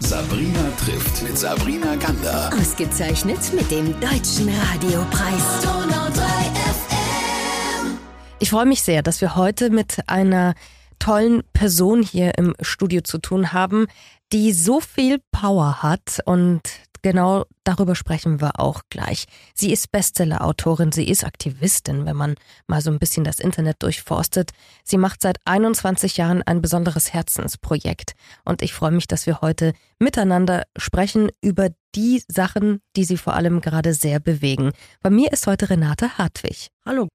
Sabrina trifft mit Sabrina Gander. Ausgezeichnet mit dem Deutschen Radiopreis. Donau 3 FM. Ich freue mich sehr, dass wir heute mit einer tollen Person hier im Studio zu tun haben, die so viel Power hat und genau darüber sprechen wir auch gleich. Sie ist Bestseller-Autorin, sie ist Aktivistin, wenn man mal so ein bisschen das Internet durchforstet. Sie macht seit 21 Jahren ein besonderes Herzensprojekt. Und ich freue mich, dass wir heute miteinander sprechen über die Sachen, die sie vor allem gerade sehr bewegen. Bei mir ist heute Renate Hartwig. Hallo.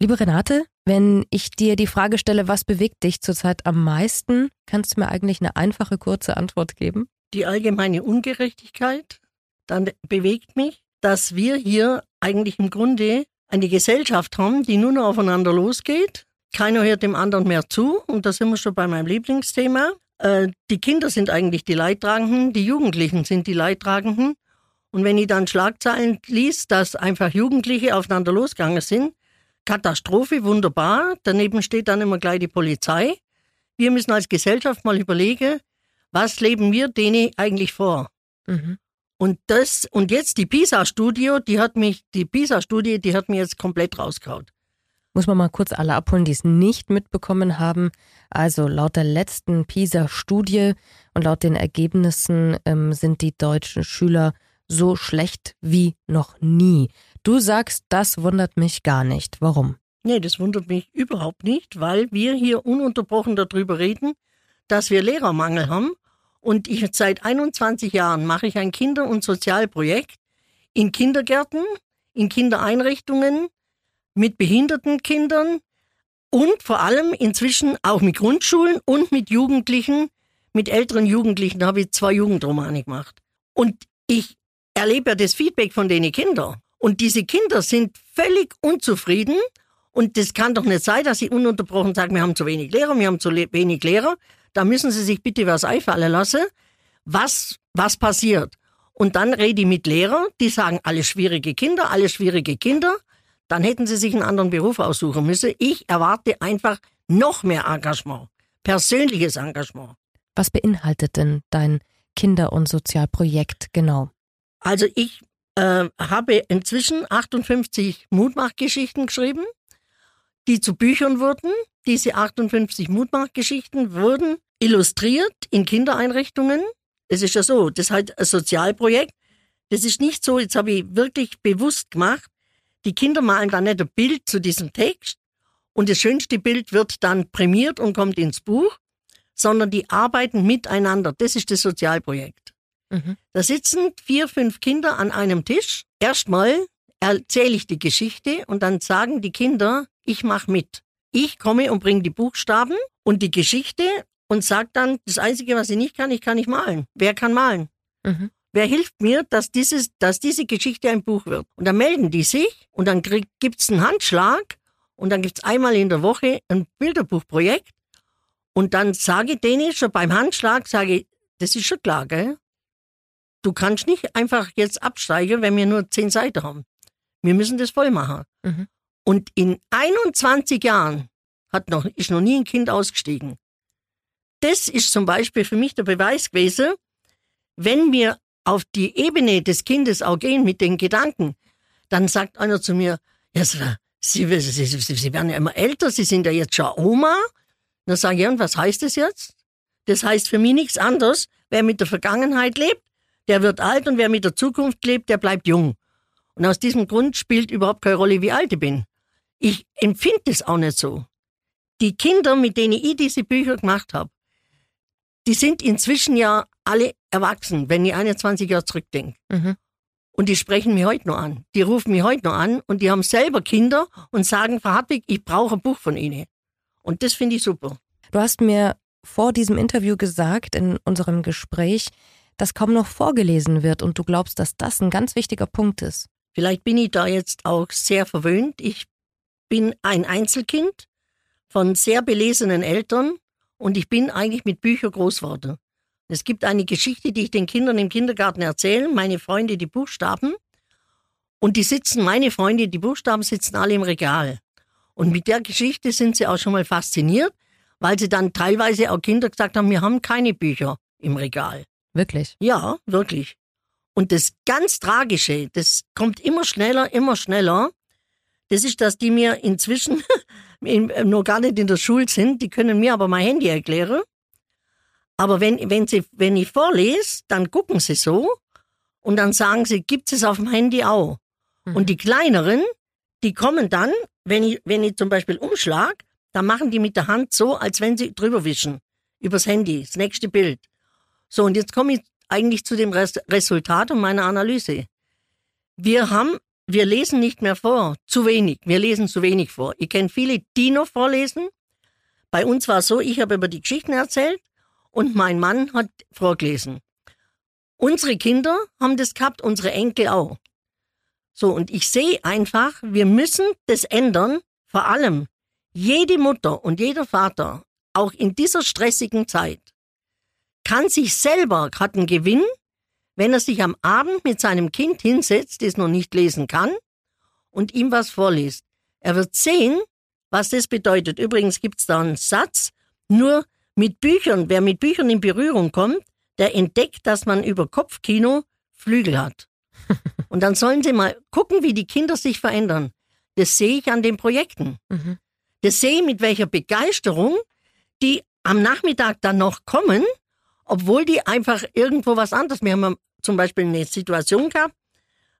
Liebe Renate, wenn ich dir die Frage stelle, was bewegt dich zurzeit am meisten, kannst du mir eigentlich eine einfache, kurze Antwort geben? Die allgemeine Ungerechtigkeit, dann bewegt mich, dass wir hier eigentlich im Grunde eine Gesellschaft haben, die nur noch aufeinander losgeht. Keiner hört dem anderen mehr zu. Und da sind wir schon bei meinem Lieblingsthema. Äh, die Kinder sind eigentlich die Leidtragenden, die Jugendlichen sind die Leidtragenden. Und wenn ich dann Schlagzeilen liest, dass einfach Jugendliche aufeinander losgegangen sind, Katastrophe, wunderbar. Daneben steht dann immer gleich die Polizei. Wir müssen als Gesellschaft mal überlegen, was leben wir denen eigentlich vor? Mhm. Und das, und jetzt die PISA-Studie, die hat mich, die PISA-Studie, die hat mir jetzt komplett rausgehauen. Muss man mal kurz alle abholen, die es nicht mitbekommen haben. Also laut der letzten PISA-Studie und laut den Ergebnissen ähm, sind die deutschen Schüler so schlecht wie noch nie. Du sagst, das wundert mich gar nicht. Warum? Nee, das wundert mich überhaupt nicht, weil wir hier ununterbrochen darüber reden, dass wir Lehrermangel haben und ich seit 21 Jahren mache ich ein Kinder- und Sozialprojekt in Kindergärten, in Kindereinrichtungen, mit behinderten Kindern und vor allem inzwischen auch mit Grundschulen und mit Jugendlichen, mit älteren Jugendlichen da habe ich zwei Jugendromane gemacht. Und ich erlebe ja das Feedback von den Kindern. Und diese Kinder sind völlig unzufrieden. Und das kann doch nicht sein, dass sie ununterbrochen sagen, wir haben zu wenig Lehrer, wir haben zu wenig Lehrer. Da müssen Sie sich bitte was einfallen lassen, was, was passiert. Und dann rede ich mit Lehrern, die sagen, alle schwierige Kinder, alle schwierige Kinder. Dann hätten sie sich einen anderen Beruf aussuchen müssen. Ich erwarte einfach noch mehr Engagement, persönliches Engagement. Was beinhaltet denn dein Kinder- und Sozialprojekt genau? Also ich äh, habe inzwischen 58 Mutmachgeschichten geschrieben, die zu Büchern wurden. Diese 58 Mutmachgeschichten wurden illustriert in Kindereinrichtungen. Es ist ja so, das ist halt ein Sozialprojekt. Das ist nicht so, jetzt habe ich wirklich bewusst gemacht, die Kinder malen dann nicht ein Bild zu diesem Text und das schönste Bild wird dann prämiert und kommt ins Buch, sondern die arbeiten miteinander. Das ist das Sozialprojekt. Mhm. Da sitzen vier, fünf Kinder an einem Tisch. Erstmal erzähle ich die Geschichte und dann sagen die Kinder, ich mache mit. Ich komme und bringe die Buchstaben und die Geschichte und sage dann, das Einzige, was ich nicht kann, ich kann nicht malen. Wer kann malen? Mhm. Wer hilft mir, dass, dieses, dass diese Geschichte ein Buch wird? Und dann melden die sich und dann gibt es einen Handschlag und dann gibt es einmal in der Woche ein Bilderbuchprojekt und dann sage ich denen schon beim Handschlag, sage ich, das ist schon klar, gell? Du kannst nicht einfach jetzt absteigen, wenn wir nur zehn Seiten haben. Wir müssen das voll machen. Mhm. Und in 21 Jahren hat noch, ist noch nie ein Kind ausgestiegen. Das ist zum Beispiel für mich der Beweis gewesen, wenn wir auf die Ebene des Kindes auch gehen mit den Gedanken, dann sagt einer zu mir, ja, Sie, Sie, Sie, Sie werden ja immer älter, Sie sind ja jetzt schon Oma. Dann sage ich, ja, und was heißt das jetzt? Das heißt für mich nichts anderes. Wer mit der Vergangenheit lebt, der wird alt und wer mit der Zukunft lebt, der bleibt jung. Und aus diesem Grund spielt überhaupt keine Rolle, wie alt ich bin. Ich empfinde das auch nicht so. Die Kinder, mit denen ich diese Bücher gemacht habe, die sind inzwischen ja alle erwachsen, wenn ich 21 Jahre zurückdenke. Mhm. Und die sprechen mich heute noch an. Die rufen mich heute noch an und die haben selber Kinder und sagen, Frau Hartwig, ich brauche ein Buch von Ihnen. Und das finde ich super. Du hast mir vor diesem Interview gesagt, in unserem Gespräch, dass kaum noch vorgelesen wird und du glaubst, dass das ein ganz wichtiger Punkt ist. Vielleicht bin ich da jetzt auch sehr verwöhnt. Ich bin ein Einzelkind von sehr belesenen Eltern und ich bin eigentlich mit Büchern groß geworden. Es gibt eine Geschichte, die ich den Kindern im Kindergarten erzähle, meine Freunde, die Buchstaben. Und die sitzen, meine Freunde, die Buchstaben sitzen alle im Regal. Und mit der Geschichte sind sie auch schon mal fasziniert, weil sie dann teilweise auch Kinder gesagt haben, wir haben keine Bücher im Regal. Wirklich. Ja, wirklich. Und das ganz Tragische, das kommt immer schneller, immer schneller. Das ist, dass die mir inzwischen in, noch gar nicht in der Schule sind. Die können mir aber mein Handy erklären. Aber wenn, wenn, sie, wenn ich vorlese, dann gucken sie so und dann sagen sie, gibt es auf dem Handy auch. Mhm. Und die kleineren, die kommen dann, wenn ich, wenn ich zum Beispiel umschlag, dann machen die mit der Hand so, als wenn sie drüber wischen. Übers Handy, das nächste Bild. So, und jetzt komme ich eigentlich zu dem Res Resultat und meiner Analyse. Wir haben, wir lesen nicht mehr vor, zu wenig. Wir lesen zu wenig vor. Ich kenne viele, die noch vorlesen. Bei uns war es so, ich habe über die Geschichten erzählt und mein Mann hat vorgelesen. Unsere Kinder haben das gehabt, unsere Enkel auch. So, und ich sehe einfach, wir müssen das ändern, vor allem jede Mutter und jeder Vater, auch in dieser stressigen Zeit, kann sich selber gerade einen Gewinn, wenn er sich am Abend mit seinem Kind hinsetzt, das noch nicht lesen kann, und ihm was vorliest. Er wird sehen, was das bedeutet. Übrigens gibt's da einen Satz, nur mit Büchern, wer mit Büchern in Berührung kommt, der entdeckt, dass man über Kopfkino Flügel hat. Und dann sollen sie mal gucken, wie die Kinder sich verändern. Das sehe ich an den Projekten. Mhm. Das sehe ich mit welcher Begeisterung die am Nachmittag dann noch kommen, obwohl die einfach irgendwo was anderes. Wir haben zum Beispiel eine Situation gehabt,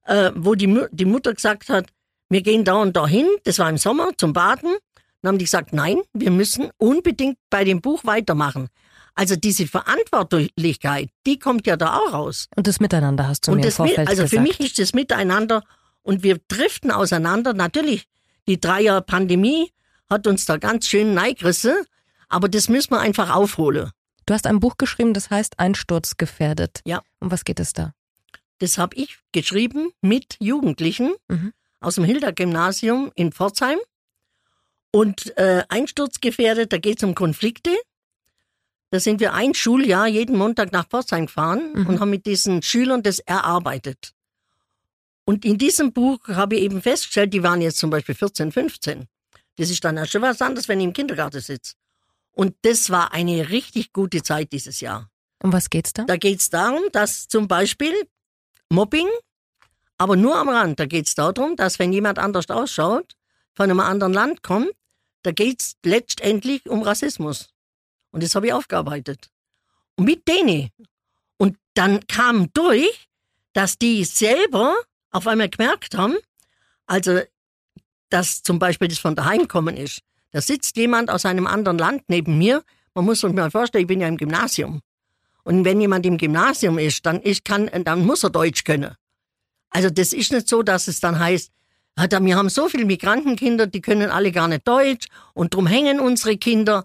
äh, wo die, Mu die Mutter gesagt hat, wir gehen da und da hin, das war im Sommer, zum Baden. Dann haben die gesagt, nein, wir müssen unbedingt bei dem Buch weitermachen. Also diese Verantwortlichkeit, die kommt ja da auch raus. Und das Miteinander hast du und mir das, Vorfeld also gesagt. für mich ist das Miteinander und wir driften auseinander. Natürlich, die drei Jahre Pandemie hat uns da ganz schön neigrissen, aber das müssen wir einfach aufholen. Du hast ein Buch geschrieben, das heißt Einsturz gefährdet. Ja. Um was geht es da? Das habe ich geschrieben mit Jugendlichen Mhm. aus dem Hilda-Gymnasium in Pforzheim. Und äh, einsturzgefährdet, da geht es um Konflikte. Da sind wir ein Schuljahr jeden Montag nach Pforzheim gefahren Mhm. und haben mit diesen Schülern das erarbeitet. Und in diesem Buch habe ich eben festgestellt, die waren jetzt zum Beispiel 14, 15. Das ist dann ja schon was anderes, wenn ich im Kindergarten sitze. Und das war eine richtig gute Zeit dieses Jahr. Um was geht's da? Da geht es darum, dass zum Beispiel Mobbing, aber nur am Rand, da geht es darum, dass wenn jemand anders ausschaut, von einem anderen Land kommt, da geht es letztendlich um Rassismus. Und das habe ich aufgearbeitet. Und mit denen. Und dann kam durch, dass die selber auf einmal gemerkt haben, also, dass zum Beispiel das von daheim kommen ist. Da sitzt jemand aus einem anderen Land neben mir. Man muss sich mal vorstellen, ich bin ja im Gymnasium. Und wenn jemand im Gymnasium ist, dann, ich kann, dann muss er Deutsch können. Also das ist nicht so, dass es dann heißt, ah, wir haben so viele Migrantenkinder, die können alle gar nicht Deutsch und drum hängen unsere Kinder.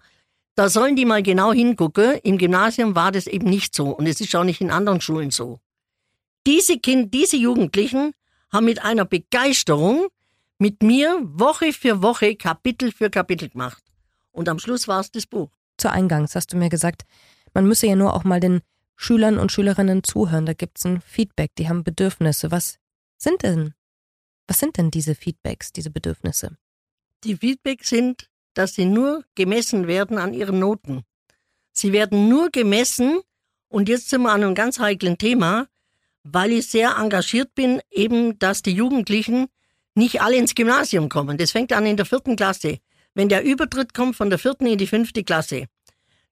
Da sollen die mal genau hingucken. Im Gymnasium war das eben nicht so und es ist auch nicht in anderen Schulen so. Diese Kind, diese Jugendlichen haben mit einer Begeisterung mit mir Woche für Woche Kapitel für Kapitel gemacht. Und am Schluss war es das Buch. Zu Eingangs hast du mir gesagt, man müsse ja nur auch mal den Schülern und Schülerinnen zuhören. Da gibt's ein Feedback, die haben Bedürfnisse. Was sind denn, was sind denn diese Feedbacks, diese Bedürfnisse? Die Feedbacks sind, dass sie nur gemessen werden an ihren Noten. Sie werden nur gemessen, und jetzt sind wir an einem ganz heiklen Thema, weil ich sehr engagiert bin, eben, dass die Jugendlichen nicht alle ins Gymnasium kommen. Das fängt an in der vierten Klasse. Wenn der Übertritt kommt von der vierten in die fünfte Klasse.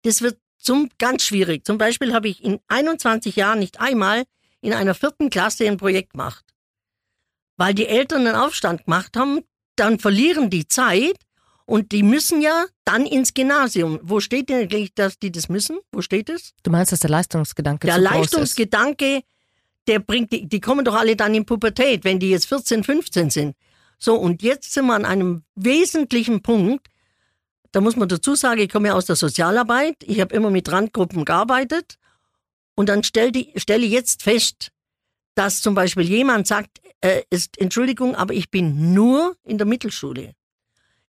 Das wird zum, ganz schwierig. Zum Beispiel habe ich in 21 Jahren nicht einmal in einer vierten Klasse ein Projekt gemacht. Weil die Eltern einen Aufstand gemacht haben, dann verlieren die Zeit und die müssen ja dann ins Gymnasium. Wo steht denn eigentlich, dass die das müssen? Wo steht es? Du meinst, dass der Leistungsgedanke Der zu groß ist? Leistungsgedanke, der bringt, die, die kommen doch alle dann in Pubertät, wenn die jetzt 14, 15 sind. So, und jetzt sind wir an einem wesentlichen Punkt. Da muss man dazu sagen, ich komme ja aus der Sozialarbeit. Ich habe immer mit Randgruppen gearbeitet. Und dann stelle stell ich jetzt fest, dass zum Beispiel jemand sagt, äh, ist, Entschuldigung, aber ich bin nur in der Mittelschule.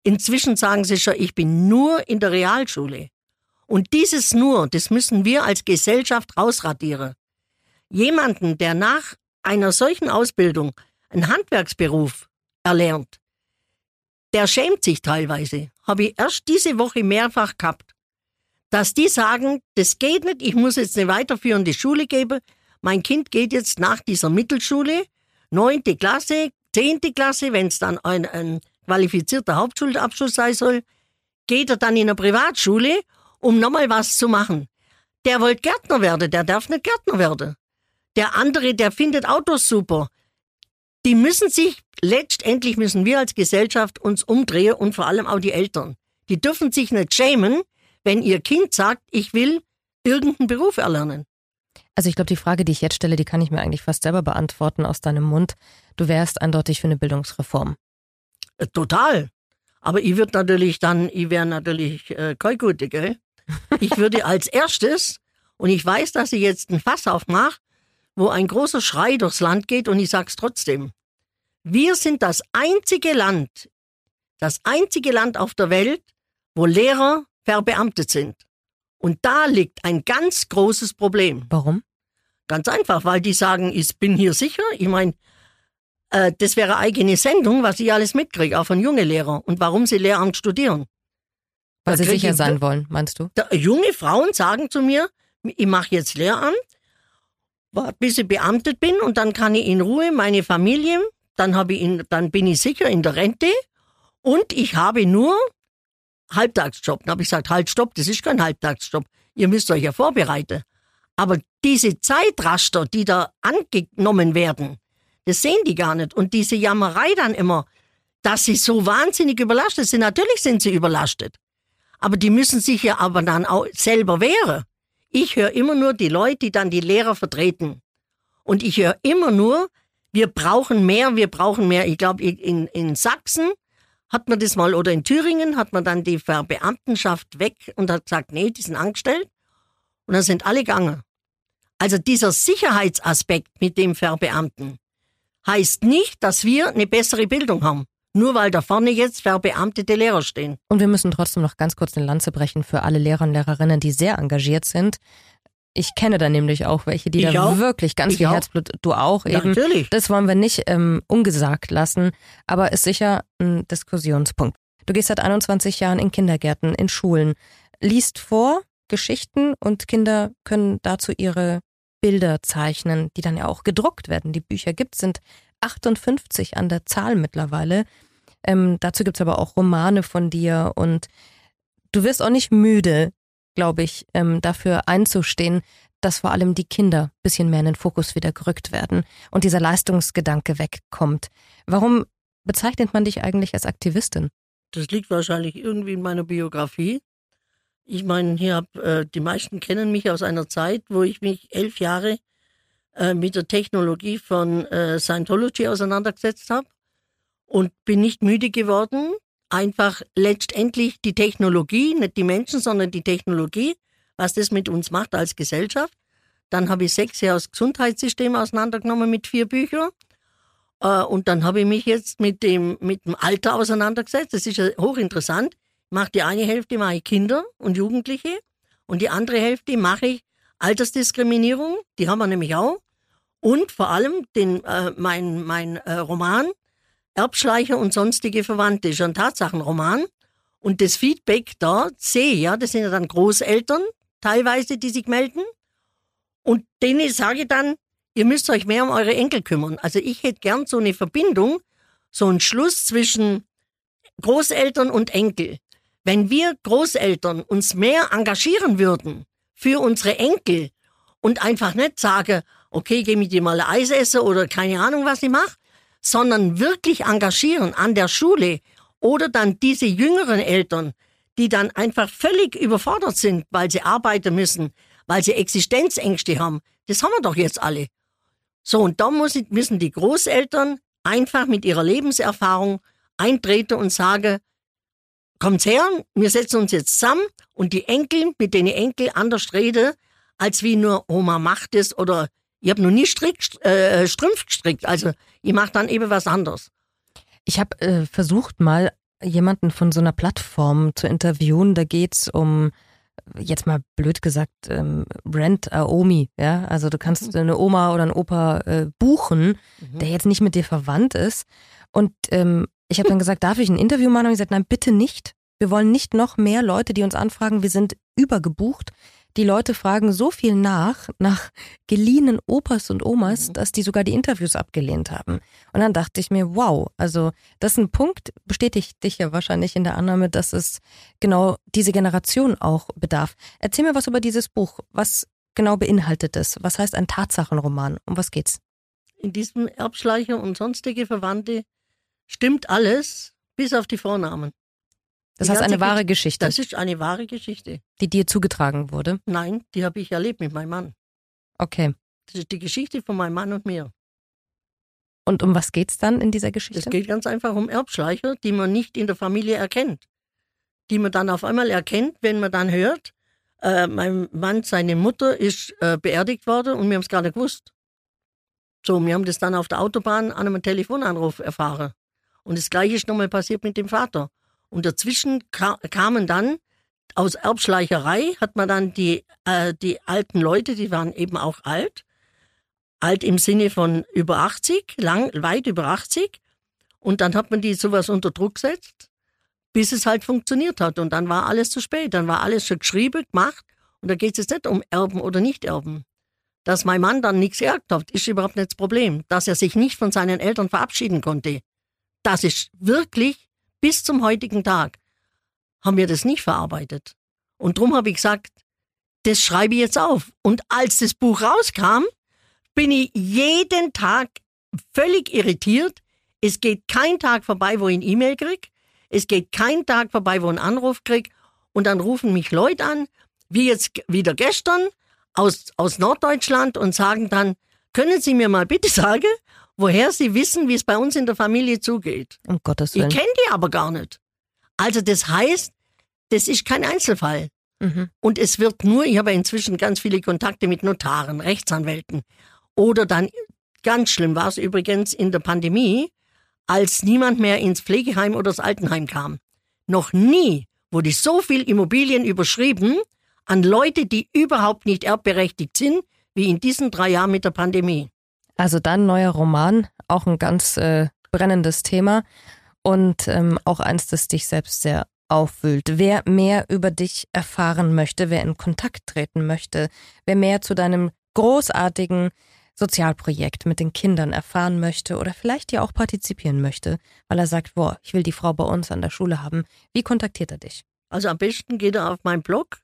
Inzwischen sagen sie schon, ich bin nur in der Realschule. Und dieses nur, das müssen wir als Gesellschaft rausradieren. Jemanden, der nach einer solchen Ausbildung einen Handwerksberuf erlernt, der schämt sich teilweise. Habe ich erst diese Woche mehrfach gehabt. dass die sagen, das geht nicht, ich muss jetzt eine weiterführende Schule geben. Mein Kind geht jetzt nach dieser Mittelschule, neunte Klasse, zehnte Klasse, wenn es dann ein, ein qualifizierter Hauptschulabschluss sein soll, geht er dann in eine Privatschule, um nochmal was zu machen. Der wollte Gärtner werden, der darf nicht Gärtner werden. Der andere, der findet Autos super. Die müssen sich, letztendlich müssen wir als Gesellschaft uns umdrehen und vor allem auch die Eltern. Die dürfen sich nicht schämen, wenn ihr Kind sagt, ich will irgendeinen Beruf erlernen. Also ich glaube, die Frage, die ich jetzt stelle, die kann ich mir eigentlich fast selber beantworten aus deinem Mund. Du wärst eindeutig für eine Bildungsreform. Äh, Total. Aber ich würde natürlich dann, ich wäre natürlich äh, kein Gute, gell? Ich würde als erstes, und ich weiß, dass ich jetzt ein Fass aufmache, wo ein großer Schrei durchs Land geht, und ich sag's trotzdem. Wir sind das einzige Land, das einzige Land auf der Welt, wo Lehrer verbeamtet sind. Und da liegt ein ganz großes Problem. Warum? Ganz einfach, weil die sagen, ich bin hier sicher. Ich meine, äh, das wäre eigene Sendung, was ich alles mitkriege, auch von jungen Lehrern und warum sie Lehramt studieren. Weil Da sie sicher ich- sein wollen, meinst du? Da, junge Frauen sagen zu mir, ich mache jetzt Lehramt, wart, bis ich beamtet bin und dann kann ich in Ruhe meine Familie, dann, habe ich in, dann bin ich sicher in der Rente und ich habe nur Halbtagsjob. Dann habe ich gesagt, halt, stopp, das ist kein Halbtagsjob. Ihr müsst euch ja vorbereiten. Aber diese Zeitraster, die da angenommen werden, das sehen die gar nicht. Und diese Jammerei dann immer, dass sie so wahnsinnig überlastet sind. Natürlich sind sie überlastet. Aber die müssen sich ja aber dann auch selber wehren. Ich höre immer nur die Leute, die dann die Lehrer vertreten. Und ich höre immer nur, wir brauchen mehr, wir brauchen mehr. Ich glaube, in, in Sachsen hat man das mal, oder in Thüringen hat man dann die Verbeamtenschaft weg und hat gesagt, nee, die sind angestellt. Und dann sind alle gegangen. Also dieser Sicherheitsaspekt mit dem Verbeamten heißt nicht, dass wir eine bessere Bildung haben. Nur weil da vorne jetzt verbeamtete Lehrer stehen. Und wir müssen trotzdem noch ganz kurz eine Lanze brechen für alle Lehrer und Lehrerinnen, die sehr engagiert sind. Ich kenne da nämlich auch welche, die Ich da auch. wirklich ganz Ich viel auch. Herzblut, du auch Ja, eben. natürlich. Das wollen wir nicht ähm, ungesagt lassen, aber ist sicher ein Diskussionspunkt. Du gehst seit 21 Jahren in Kindergärten, in Schulen, liest vor Geschichten und Kinder können dazu ihre Bilder zeichnen, die dann ja auch gedruckt werden. Die Bücher gibt sind 58 an der Zahl mittlerweile. Ähm, dazu gibt's aber auch Romane von dir und du wirst auch nicht müde, glaube ich, ähm, dafür einzustehen, dass vor allem die Kinder bisschen mehr in den Fokus wieder gerückt werden und dieser Leistungsgedanke wegkommt. Warum bezeichnet man dich eigentlich als Aktivistin? Das liegt wahrscheinlich irgendwie in meiner Biografie. Ich meine, hier hab, äh, die meisten kennen mich aus einer Zeit, wo ich mich elf Jahre äh, mit der Technologie von äh, Scientology auseinandergesetzt habe und bin nicht müde geworden, einfach letztendlich die Technologie, nicht die Menschen, sondern die Technologie, was das mit uns macht als Gesellschaft. Dann habe ich sechs Jahre das Gesundheitssystem auseinandergenommen mit vier Büchern. Äh, und dann habe ich mich jetzt mit dem, mit dem Alter auseinandergesetzt. Das ist ja hochinteressant. Ich mache die eine Hälfte mache ich Kinder und Jugendliche und die andere Hälfte mache ich Altersdiskriminierung. Die haben wir nämlich auch. Und vor allem den, äh, mein, mein äh, Roman Erbschleicher und sonstige Verwandte ist ein Tatsachenroman. Und das Feedback da sehe ich ja, das sind ja dann Großeltern teilweise, die sich melden. Und denen sage ich dann, ihr müsst euch mehr um eure Enkel kümmern. Also ich hätte gern so eine Verbindung, so einen Schluss zwischen Großeltern und Enkel. Wenn wir Großeltern uns mehr engagieren würden für unsere Enkel und einfach nicht sagen, okay, geh mit dir mal Eis essen oder keine Ahnung, was ich mache, sondern wirklich engagieren an der Schule oder dann diese jüngeren Eltern, die dann einfach völlig überfordert sind, weil sie arbeiten müssen, weil sie Existenzängste haben. Das haben wir doch jetzt alle. So, und da müssen die Großeltern einfach mit ihrer Lebenserfahrung eintreten und sagen, kommt's her, wir setzen uns jetzt zusammen und die Enkel, mit denen Enkel anders reden, als wie nur Oma macht es oder ich habe noch nie Strick, äh, Strümpf gestrickt. Also ich mache dann eben was anderes. Ich habe äh, versucht mal jemanden von so einer Plattform zu interviewen. Da geht's um jetzt mal blöd gesagt ähm, Rent a Omi. Ja, also du kannst eine Oma oder einen Opa äh, buchen, der jetzt nicht mit dir verwandt ist. Und ähm, ich habe dann gesagt, darf ich ein Interview machen? Und ich gesagt, nein, bitte nicht. Wir wollen nicht noch mehr Leute, die uns anfragen. Wir sind übergebucht. Die Leute fragen so viel nach, nach geliehenen Opas und Omas, Mhm. dass die sogar die Interviews abgelehnt haben. Und dann dachte ich mir, wow, also das ist ein Punkt, bestätigt dich ja wahrscheinlich in der Annahme, dass es genau diese Generation auch bedarf. Erzähl mir was über dieses Buch. Was genau beinhaltet es? Was heißt ein Tatsachenroman? Um was geht's? In diesem Erbschleicher und sonstige Verwandte stimmt alles, bis auf die Vornamen. Das Die heißt eine wahre Gesch- Geschichte, Das ist eine wahre Geschichte. die dir zugetragen wurde. Nein, die habe ich erlebt mit meinem Mann. Okay. Das ist die Geschichte von meinem Mann und mir. Und um was geht's dann in dieser Es Geschichte? geht ganz einfach um Erbschleicher, die man nicht in der Familie erkennt. Die man dann auf einmal erkennt, wenn man dann hört, äh, mein Mann, seine Mutter ist äh, beerdigt worden und wir haben es gar nicht gewusst. So, wir haben das dann auf der Autobahn an einem Telefonanruf erfahren. Und das Gleiche ist nochmal passiert mit dem Vater. Und dazwischen ka kamen dann, aus Erbschleicherei hat man dann die, äh, die alten Leute, die waren eben auch alt, alt im Sinne von über 80, lang, weit über 80. Und dann hat man die sowas unter Druck gesetzt, bis es halt funktioniert hat. Und dann war alles zu spät. Dann war alles schon geschrieben, gemacht. Und da geht es jetzt nicht um Erben oder Nicht-Erben. Dass mein Mann dann nichts geerbt hat, ist überhaupt nicht das Problem. Dass er sich nicht von seinen Eltern verabschieden konnte, das ist wirklich bis zum heutigen Tag haben wir das nicht verarbeitet. Und drum habe ich gesagt, das schreibe ich jetzt auf. Und als das Buch rauskam, bin ich jeden Tag völlig irritiert. Es geht kein Tag vorbei, wo ich eine E-Mail krieg. Es geht kein Tag vorbei, wo ich einen Anruf krieg. Und dann rufen mich Leute an, wie jetzt wieder gestern, aus, aus Norddeutschland und sagen dann, können Sie mir mal bitte sagen, woher Sie wissen, wie es bei uns in der Familie zugeht? Um Gottes Ich Willen. kenne die aber gar nicht. Also das heißt, das ist kein Einzelfall. Mhm. Und es wird nur, ich habe inzwischen ganz viele Kontakte mit Notaren, Rechtsanwälten. Oder dann, ganz schlimm war es übrigens in der Pandemie, als niemand mehr ins Pflegeheim oder das Altenheim kam. Noch nie wurde so viel Immobilien überschrieben an Leute, die überhaupt nicht erbberechtigt sind, wie in diesen drei Jahren mit der Pandemie. Also dein neuer Roman, auch ein ganz äh, brennendes Thema und ähm, auch eins, das dich selbst sehr aufwühlt. Wer mehr über dich erfahren möchte, wer in Kontakt treten möchte, wer mehr zu deinem großartigen Sozialprojekt mit den Kindern erfahren möchte oder vielleicht ja auch partizipieren möchte, weil er sagt, boah, ich will die Frau bei uns an der Schule haben, wie kontaktiert er dich? Also am besten geht er auf meinen Blog,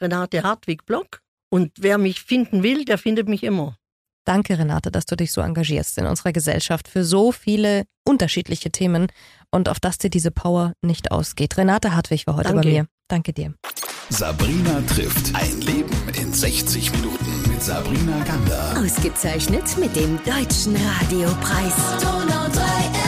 Renate Hartwig Blog. Und wer mich finden will, der findet mich immer. Danke, Renate, dass du dich so engagierst in unserer Gesellschaft für so viele unterschiedliche Themen und auf dass dir diese Power nicht ausgeht. Renate Hartwig war heute Danke. bei mir. Danke dir. Sabrina trifft ein Leben in 60 Minuten mit Sabrina Gander. Ausgezeichnet mit dem Deutschen Radiopreis. Donau 3